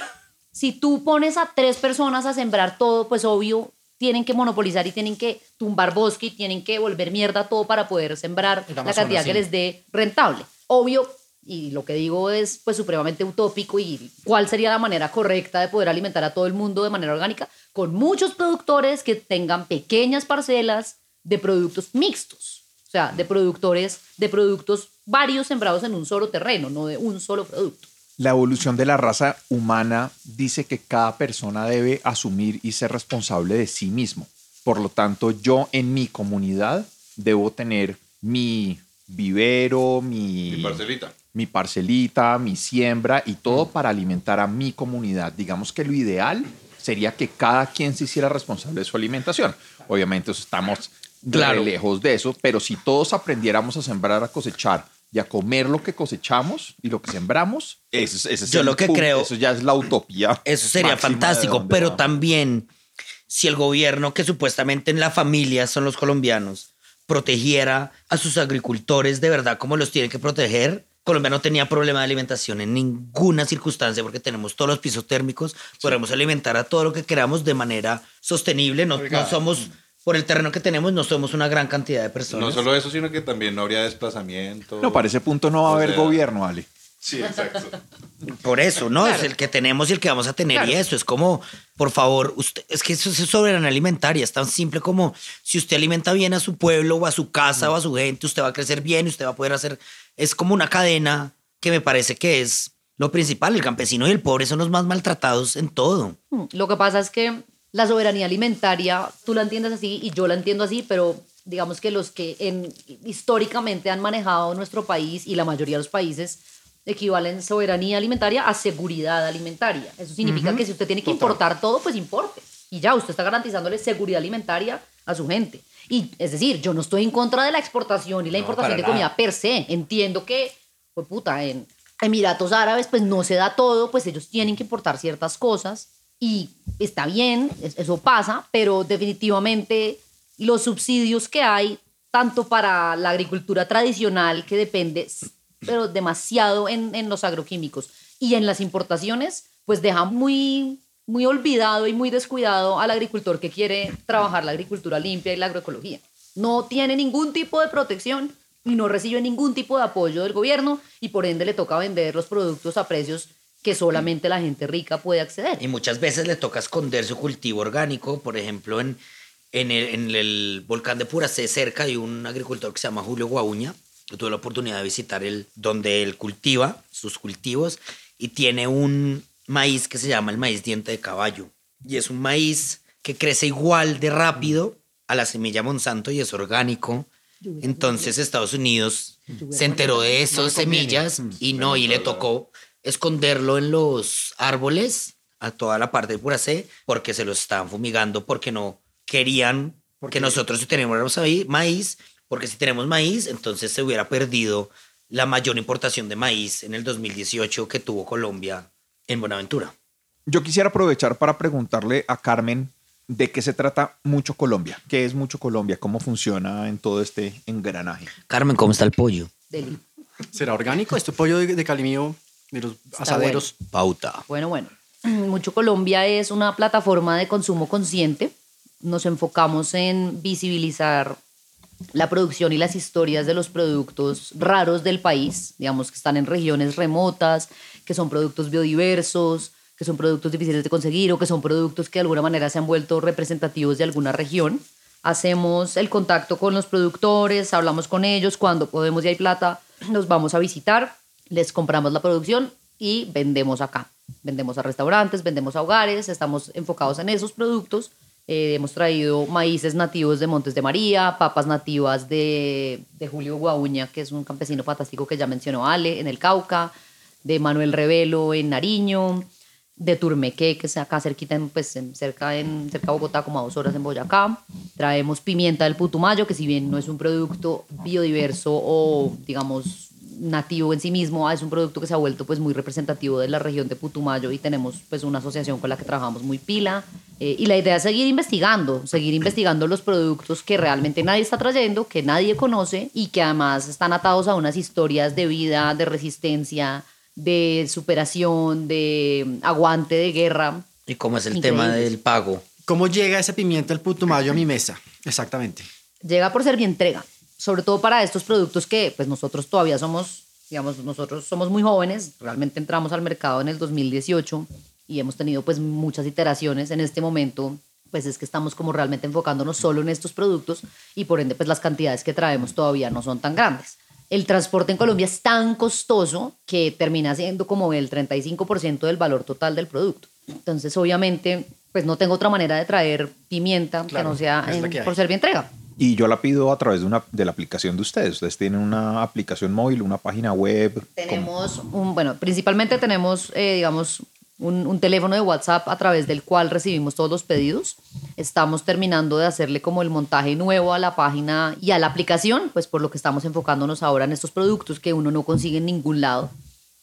si tú pones a tres personas a sembrar todo, pues obvio tienen que monopolizar y tienen que tumbar bosque y tienen que volver mierda todo para poder sembrar la cantidad sí. que les dé rentable. Obvio, y lo que digo es pues supremamente utópico y cuál sería la manera correcta de poder alimentar a todo el mundo de manera orgánica con muchos productores que tengan pequeñas parcelas de productos mixtos, o sea, de productores de productos varios sembrados en un solo terreno, no de un solo producto. La evolución de la raza humana dice que cada persona debe asumir y ser responsable de sí mismo. Por lo tanto, yo en mi comunidad debo tener mi vivero, mi, Mi parcelita. mi parcelita, mi siembra y todo para alimentar a mi comunidad. Digamos que lo ideal sería que cada quien se hiciera responsable de su alimentación. Obviamente eso estamos Claro. lejos de eso, pero si todos aprendiéramos a sembrar, a cosechar y a comer lo que cosechamos y lo que sembramos, ese, es- ese es Yo lo que punto, creo- Eso ya es la utopía. Eso sería fantástico, pero también si el gobierno, que supuestamente en la familia son los colombianos, protegiera a sus agricultores de verdad como los tiene que proteger, Colombia no tenía problema de alimentación en ninguna circunstancia porque tenemos todos los pisos térmicos, podemos alimentar a todo lo que queramos de manera sostenible, no, no somos, por el terreno que tenemos, no somos una gran cantidad de personas. No solo eso, sino que también no habría desplazamiento. No, para ese punto no va a haber sea- gobierno, Ale. Sí, exacto. Por eso, ¿no? Es el que tenemos y el que vamos a tener y Claro. eso. Es como, por favor, usted, es que eso es soberanía alimentaria. Es tan simple como si usted alimenta bien a su pueblo o a su casa o a su gente, usted va a crecer bien y usted va a poder hacer... Es como una cadena que me parece que es lo principal. El campesino y el pobre son los más maltratados en todo. Hmm, Lo que pasa es que la soberanía alimentaria, tú la entiendes así y yo la entiendo así, pero digamos que los que en, históricamente han manejado nuestro país y la mayoría de los países equivalen soberanía alimentaria a seguridad alimentaria. Eso significa que si usted tiene que importar todo, pues importe. Y ya, usted está garantizándole seguridad alimentaria a su gente. Y es decir, yo no estoy en contra de la exportación y la No, importación de nada. comida per se. Entiendo que, pues puta, en Emiratos Árabes, pues no se da todo, pues ellos tienen que importar ciertas cosas y está bien, es- eso pasa, pero definitivamente los subsidios que hay tanto para la agricultura tradicional que depende, pero demasiado en, en los agroquímicos y en las importaciones, pues deja muy, muy olvidado y muy descuidado al agricultor que quiere trabajar la agricultura limpia y la agroecología. No tiene ningún tipo de protección y no recibe ningún tipo de apoyo del gobierno y por ende le toca vender los productos a precios que solamente la gente rica puede acceder. Y muchas veces le toca esconder su cultivo orgánico, por ejemplo, en, en, el, en el volcán de Puracé, cerca hay un agricultor que se llama Julio Guauña. Yo tuve la oportunidad de visitar el, donde él cultiva sus cultivos y tiene un maíz que se llama el maíz diente de caballo. Y es un maíz que crece igual de rápido a la semilla Monsanto y es orgánico. Entonces Estados Unidos se enteró de esas semillas y no, y le tocó esconderlo en los árboles a toda la parte de Puracé porque se los estaban fumigando porque no querían que nosotros tenemos ahí maíz, porque si tenemos maíz, entonces se hubiera perdido la mayor importación de maíz en el 2018 que tuvo Colombia en Buenaventura. Yo quisiera aprovechar para preguntarle a Carmen de qué se trata Mucho Colombia. ¿Qué es Mucho Colombia? ¿Cómo funciona en todo este engranaje? Carmen, ¿cómo está el pollo? Deli. ¿Será orgánico? Este pollo de, de calimío de los asaderos. Pauta. Bueno, bueno. Mucho Colombia es una plataforma de consumo consciente. Nos enfocamos en visibilizar la producción y las historias de los productos raros del país, digamos que están en regiones remotas, que son productos biodiversos, que son productos difíciles de conseguir o que son productos que de alguna manera se han vuelto representativos de alguna región. Hacemos el contacto con los productores, hablamos con ellos, cuando podemos y hay plata, los vamos a visitar, les compramos la producción y vendemos acá. Vendemos a restaurantes, vendemos a hogares, estamos enfocados en esos productos. Eh, hemos traído maíces nativos de Montes de María, papas nativas de, Julio Guauña, que es un campesino fantástico que ya mencionó Ale, en el Cauca, de Manuel Revelo en Nariño, de Turmeque, que es acá cerquita, en, pues, en- cerca, en, cerca Bogotá, como a dos horas en Boyacá. Traemos pimienta del Putumayo, que si bien no es un producto biodiverso o, digamos, nativo en sí mismo, es un producto que se ha vuelto pues muy representativo de la región de Putumayo y tenemos pues una asociación con la que trabajamos muy pila. Eh, y la idea es seguir investigando, seguir investigando los productos que realmente nadie está trayendo, que nadie conoce y que además están atados a unas historias de vida, de resistencia, de superación, de aguante de guerra. ¿Y cómo es el tema Increíbles. del pago? ¿Cómo llega ese pimiento del putumayo a mi mesa? Exactamente. llega por ser entrega, sobre todo para estos productos que pues nosotros todavía somos, digamos, nosotros somos muy jóvenes, realmente entramos al mercado en el 2018 y hemos tenido pues muchas iteraciones en este momento, pues es que estamos como realmente enfocándonos solo en estos productos y por ende pues las cantidades que traemos todavía no son tan grandes. El transporte en Colombia es tan costoso que termina siendo como el 35% del valor total del producto. Entonces, obviamente, pues no tengo otra manera de traer pimienta que no sea en- que por ser entrega. Y yo la pido a través de, una, de la aplicación de ustedes. Ustedes tienen una aplicación móvil, una página web. Tenemos un, bueno, principalmente tenemos, eh, digamos, un, un teléfono de WhatsApp a través del cual recibimos todos los pedidos. Estamos terminando de hacerle como el montaje nuevo a la página y a la aplicación, pues por lo que estamos enfocándonos ahora en estos productos que uno no consigue en ningún lado,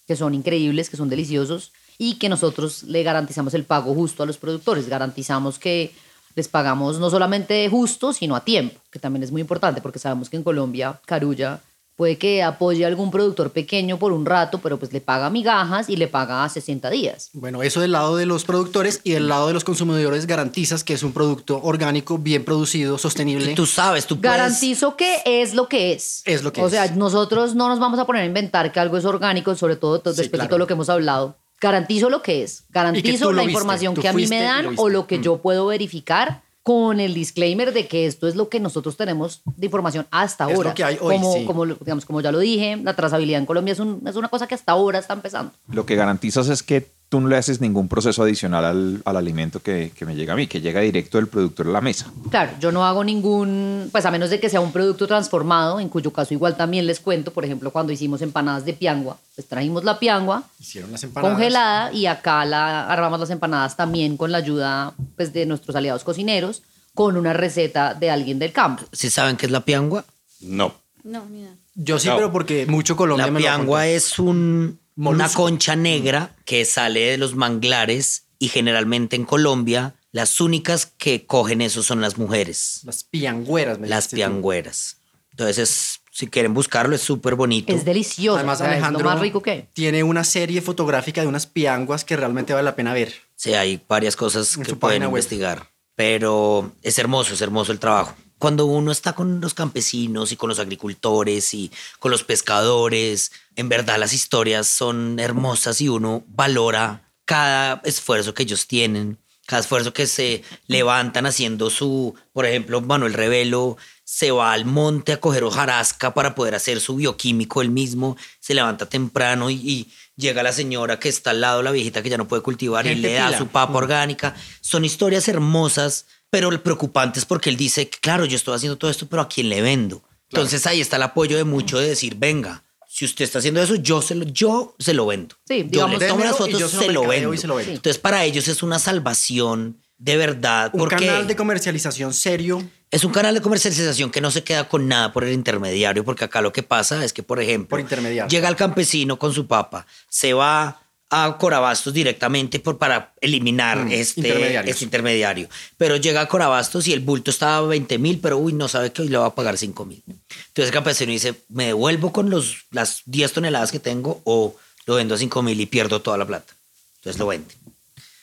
que son increíbles, que son deliciosos y que nosotros le garantizamos el pago justo a los productores. Garantizamos que les pagamos no solamente justo, sino a tiempo, que también es muy importante porque sabemos que en Colombia, Carulla puede que apoye a algún productor pequeño por un rato, pero pues le paga migajas y le paga a 60 días. Bueno, eso del lado de los productores y del lado de los consumidores garantizas que es un producto orgánico, bien producido, sostenible. Y tú sabes, tú puedes... Garantizo que es lo que es. Es lo que o es. sea, nosotros no nos vamos a poner a inventar que algo es orgánico, sobre todo to- Sí, después claro. de todo lo que hemos hablado. Garantizo lo que es. Garantizo la información que a mí me dan lo o lo que Mm. yo puedo verificar con el disclaimer de que esto es lo que nosotros tenemos de información hasta Es ahora. lo que hay hoy, como, sí. como, lo- digamos, como ya lo dije, la trazabilidad en Colombia es, un- es una cosa que hasta ahora está empezando. Lo que garantizas es que tú no le haces ningún proceso adicional al, al alimento que, que me llega a mí, que llega directo del productor a la mesa. Claro, yo no hago ningún, pues a menos de que sea un producto transformado, en cuyo caso igual también les cuento, por ejemplo, cuando hicimos empanadas de piangua, pues trajimos la piangua Hicieron las empanadas. congelada y acá la armamos las empanadas también con la ayuda pues de nuestros aliados cocineros con una receta de alguien del campo. ¿Sí saben qué es la piangua? No. No, ni idea. Yo sí, No. pero porque mucho Colombia La me piangua es un, una concha negra que sale de los manglares y generalmente en Colombia las únicas que cogen eso son las mujeres, Las piangüeras. me las dijiste tú. piangüeras. Entonces, es- si quieren buscarlo, es súper bonito. Es delicioso. Además, o sea, Alejandro es lo más rico que hay. tiene una serie fotográfica de unas pianguas que realmente vale la pena ver. Sí, hay varias cosas En que pueden web. investigar, pero es hermoso, es hermoso el trabajo. Cuando uno está con los campesinos y con los agricultores y con los pescadores, en verdad las historias son hermosas y uno valora cada esfuerzo que ellos tienen, cada esfuerzo que se levantan haciendo su, por ejemplo, Manuel Revelo se va al monte a coger hojarasca para poder hacer su bioquímico él mismo, se levanta temprano y, y llega la señora que está al lado, la viejita que ya no puede cultivar y le da su papa orgánica. Son historias hermosas, pero preocupantes porque él dice, claro, yo estoy haciendo todo esto, pero ¿a quién le vendo? Entonces ahí está el apoyo de mucho de decir, venga, si usted está haciendo eso, yo se lo, yo se lo vendo. Sí, yo digamos, le tomo las y yo fotos, se lo se lo mercadeo vendo. y se lo vendo. Entonces para ellos es una salvación de verdad. Un porque canal de comercialización serio. es un canal de comercialización que no se queda con nada por el intermediario, porque acá lo que pasa es que, por ejemplo, Por intermediario. llega el campesino con su papa, se va a Corabastos directamente por, para eliminar Mm, este, intermediarios. este intermediario. Pero llega a Corabastos y el bulto estaba a 20 mil, pero uy, no sabe que hoy le va a pagar 5 mil. Entonces el campesino dice, me devuelvo con los, las 10 toneladas que tengo o lo vendo a 5 mil y pierdo toda la plata. Entonces lo vende.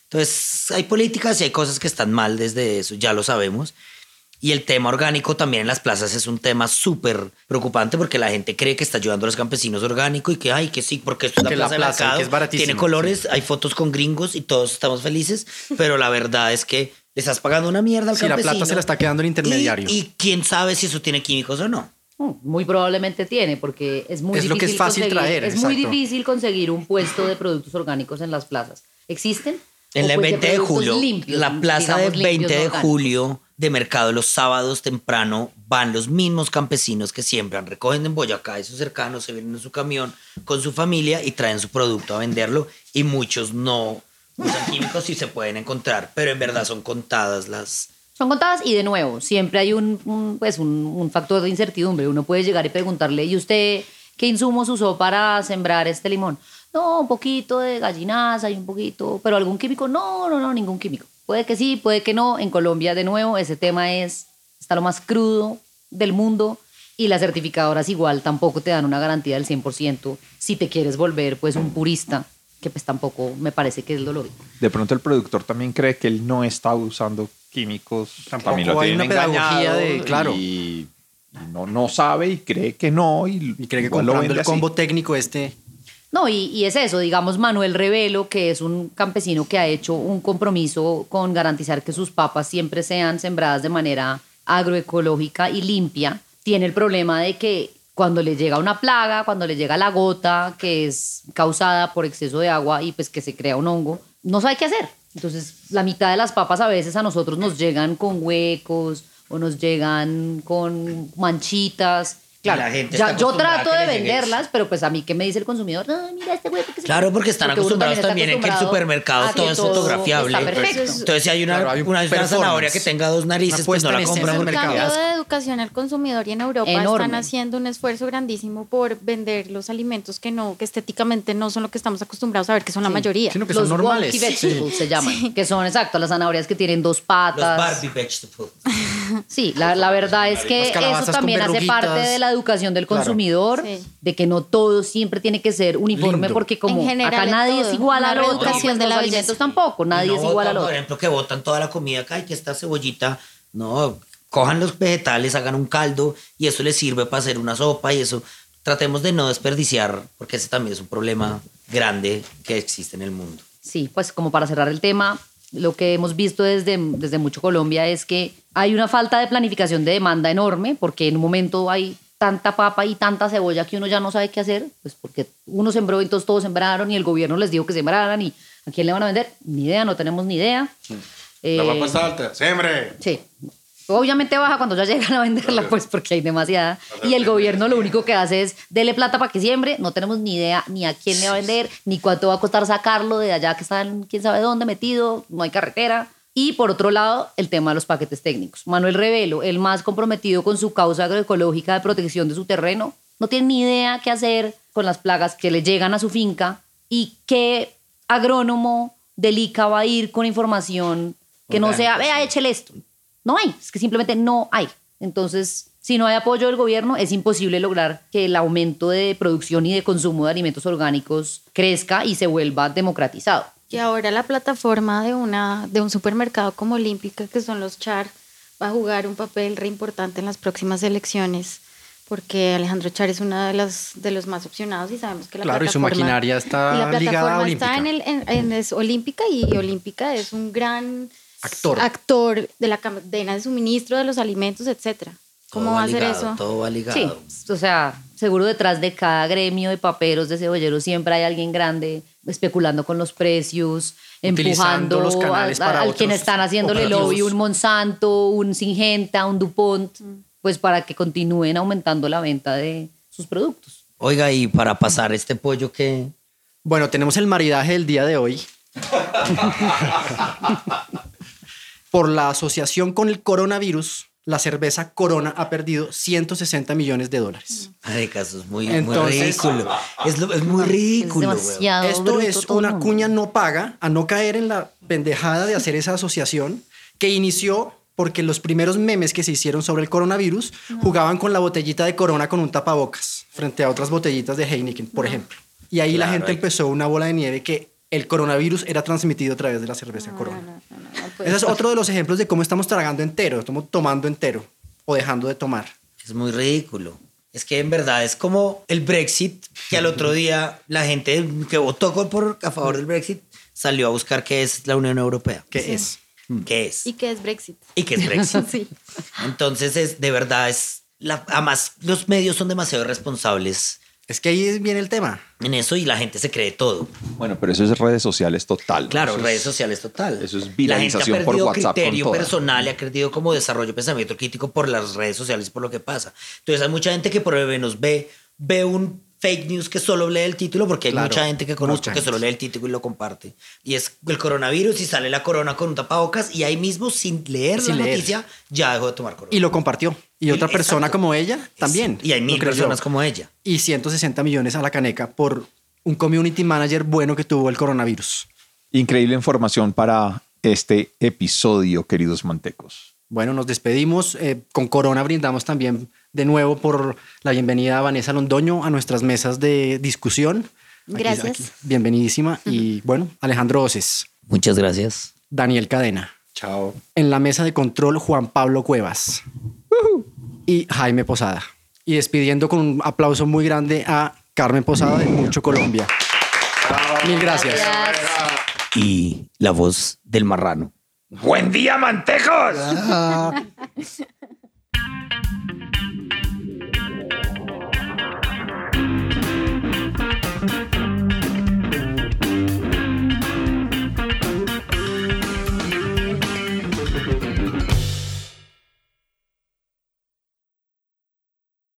Entonces, hay políticas y hay cosas que están mal desde eso, ya lo sabemos. Y el tema orgánico también en las plazas es un tema súper preocupante porque la gente cree que está ayudando a los campesinos orgánico y que, ay, que sí, porque esto es la Que la plaza, de plaza, mercado, que es baratísimo, tiene colores, hay fotos con gringos y todos estamos felices, pero la verdad es que le estás pagando una mierda al la campesino. plata se la está quedando el intermediario. Y, y quién sabe si eso tiene químicos o no. Muy probablemente tiene, porque es muy Es lo difícil que es fácil conseguir, traer, Es muy exacto. difícil conseguir un puesto de productos orgánicos en las plazas. ¿Existen? En ¿O el pues 20 de julio, limpios, la plaza del 20 limpios, de julio de mercado los sábados temprano van los mismos campesinos que siembran, recogen en Boyacá y sus cercanos, se vienen en su camión con su familia y traen su producto a venderlo y muchos no usan químicos y se pueden encontrar, pero en verdad son contadas las... Son contadas y de nuevo, siempre hay un, pues un factor de incertidumbre. Uno puede llegar y preguntarle, ¿y usted qué insumos usó para sembrar este limón? No, un poquito de gallinaza y un poquito, pero algún químico, no, no, no, ningún químico. Puede que sí, puede que no. En Colombia, de nuevo, ese tema es, está lo más crudo del mundo y las certificadoras igual tampoco te dan una garantía del 100% si te quieres volver pues un purista, que pues tampoco me parece que es lo lógico. De pronto el productor también cree que él no está usando químicos. Tampoco lo hay una pedagogía de- claro. Y, y no, no sabe y cree que no. Y, Y cree que comprando el así. combo técnico este... No, y, es eso, digamos, Manuel Revelo, que es un campesino que ha hecho un compromiso con garantizar que sus papas siempre sean sembradas de manera agroecológica y limpia, tiene el problema de que cuando le llega una plaga, cuando le llega la gota, que es causada por exceso de agua y pues que se crea un hongo, no sabe qué hacer. Entonces, la mitad de las papas a veces a nosotros nos llegan con huecos o nos llegan con manchitas. Claro, la gente ya, yo trato que de venderlas, pero pues a mí, ¿qué me dice el consumidor? No, mira este que se Claro, porque están acostumbrados está también en que el supermercado que todo es fotografiable. Está perfecto. Entonces, si hay una, Claro, hay un una, zanahoria que tenga dos narices, pues no la en compran del porque mercado. cambio de educación al consumidor y en Europa Enorme. están haciendo un esfuerzo grandísimo por vender los alimentos que no, que estéticamente no son lo que estamos acostumbrados a ver, que son la mayoría. Sino que los son normales. vegetables se llaman, que son exacto las zanahorias que tienen dos Los patas. Barbie vegetables. Sí, la, la verdad es que eso también hace parte de la educación del Claro. consumidor, Sí. de que no todo siempre tiene que ser uniforme, Lindo. porque como En general, acá nadie todo. es igual al Una otro, reeducación pues de los la alimentos tampoco, nadie No es igual botan, al Por ejemplo, que botan toda la comida acá y que esta cebollita, no, cojan los vegetales, hagan un caldo y eso les sirve para hacer una sopa y eso. Tratemos de no desperdiciar, porque ese también es un problema grande que existe en el mundo. Sí, pues como para cerrar el tema, lo que hemos visto desde, desde mucho Colombia es que hay una falta de planificación de demanda enorme, porque en un momento hay tanta papa y tanta cebolla que uno ya no sabe qué hacer, pues porque uno sembró y entonces todos sembraron y el gobierno les dijo que sembraran y a quién le van a vender, ni idea, no tenemos ni idea. La Eh, papa está alta. ¡Sembre! Sí. Obviamente baja cuando ya llegan a venderla, pues porque hay demasiada. Y el gobierno lo único que hace es dele plata para que siembre. No tenemos ni idea ni a quién le va a vender, ni cuánto va a costar sacarlo de allá que está en quién sabe dónde metido. No hay carretera. Y por otro lado, el tema de los paquetes técnicos. Manuel Revelo, el más comprometido con su causa agroecológica de protección de su terreno, no tiene ni idea qué hacer con las plagas que le llegan a su finca y qué agrónomo delica va a ir con información que no sea, vea, échele esto. No hay, es que simplemente no hay. Entonces, Si no hay apoyo del gobierno, es imposible lograr que el aumento de producción y de consumo de alimentos orgánicos crezca y se vuelva democratizado. Y ahora la plataforma de, una, de un supermercado como Olímpica, que son los Char, va a jugar un papel re importante en las próximas elecciones, porque Alejandro Char es uno de los, de los más opcionados y sabemos que la Claro, y su plataforma... maquinaria está y la ligada a plataforma está en, Olímpica. el, en, en- es Olímpica y Olímpica es un gran Actor. actor de la cadena de suministro de los alimentos, etcétera. ¿Cómo Todo va a ser ligado, eso? Todo va ligado. Sí, o sea, seguro detrás de cada gremio de paperos, de cebolleros, siempre hay alguien grande especulando con los precios, Utilizando empujando los canales a, a- para al otros quien están haciéndole lobby, un Monsanto, un Singenta, un DuPont, pues para que continúen aumentando la venta de sus productos. Oiga, y para pasar este pollo que... Bueno, tenemos el maridaje del día de hoy. Por la asociación con el coronavirus, la cerveza Corona ha perdido 160 millones de dólares. Marica, eso es muy, muy Entonces- ridículo. Es, lo- es muy ridículo. es Esto bruto es una cuña no paga a no caer en la pendejada de hacer esa asociación que inició porque los primeros memes que se hicieron sobre el coronavirus jugaban con la botellita de Corona con un tapabocas frente a otras botellitas de Heineken, por ejemplo. Y ahí la gente ahí- empezó una bola de nieve que el coronavirus era transmitido a través de la cerveza Corona. No, no, no, no puede Ese es otro de los ejemplos de cómo estamos tragando entero, estamos tomando entero o dejando de tomar. Es muy ridículo. Es que en verdad es como el Brexit, que al otro día la gente que votó por, a favor del Brexit salió a buscar qué es la Unión Europea. ¿Qué es? ¿Qué es? ¿Y qué es Brexit? ¿Y qué es Brexit? Sí. Entonces, es, de verdad, es la, además los medios son demasiado irresponsables Es que ahí viene el tema. en eso y la gente se cree todo. Bueno, pero eso es redes sociales total. Claro, Eso es- redes sociales total. eso es La gente viralización ha por perdido WhatsApp criterio personal y ha perdido como desarrollo de pensamiento crítico por las redes sociales y por lo que pasa. Entonces hay mucha gente que por lo menos ve, ve un fake news que solo lee el título porque hay Claro, mucha gente que conozco que solo lee el título y lo comparte. Y es el coronavirus y sale la corona con un tapabocas y ahí mismo sin leer Sin la leer. noticia ya dejó de tomar corona. Y lo compartió. Y otra Exacto. persona como ella también. Y hay mil personas como ella. Y 160 millones a la caneca por un community manager bueno que tuvo el coronavirus. Increíble información para este episodio, queridos mantecos. Bueno, nos despedimos. Eh, con Corona brindamos también de nuevo por la bienvenida a Vanessa Londoño a nuestras mesas de discusión. Aquí- Gracias. aquí, bienvenidísima. Y bueno, Alejandro Oces, Muchas gracias. Daniel Cadena. Chao. En la mesa de control, Juan Pablo Cuevas. Y Jaime Posada. Y despidiendo con un aplauso muy grande a Carmen Posada de Mucho Colombia. Mil gracias. Y la voz del marrano. ¡Buen día, mantecos!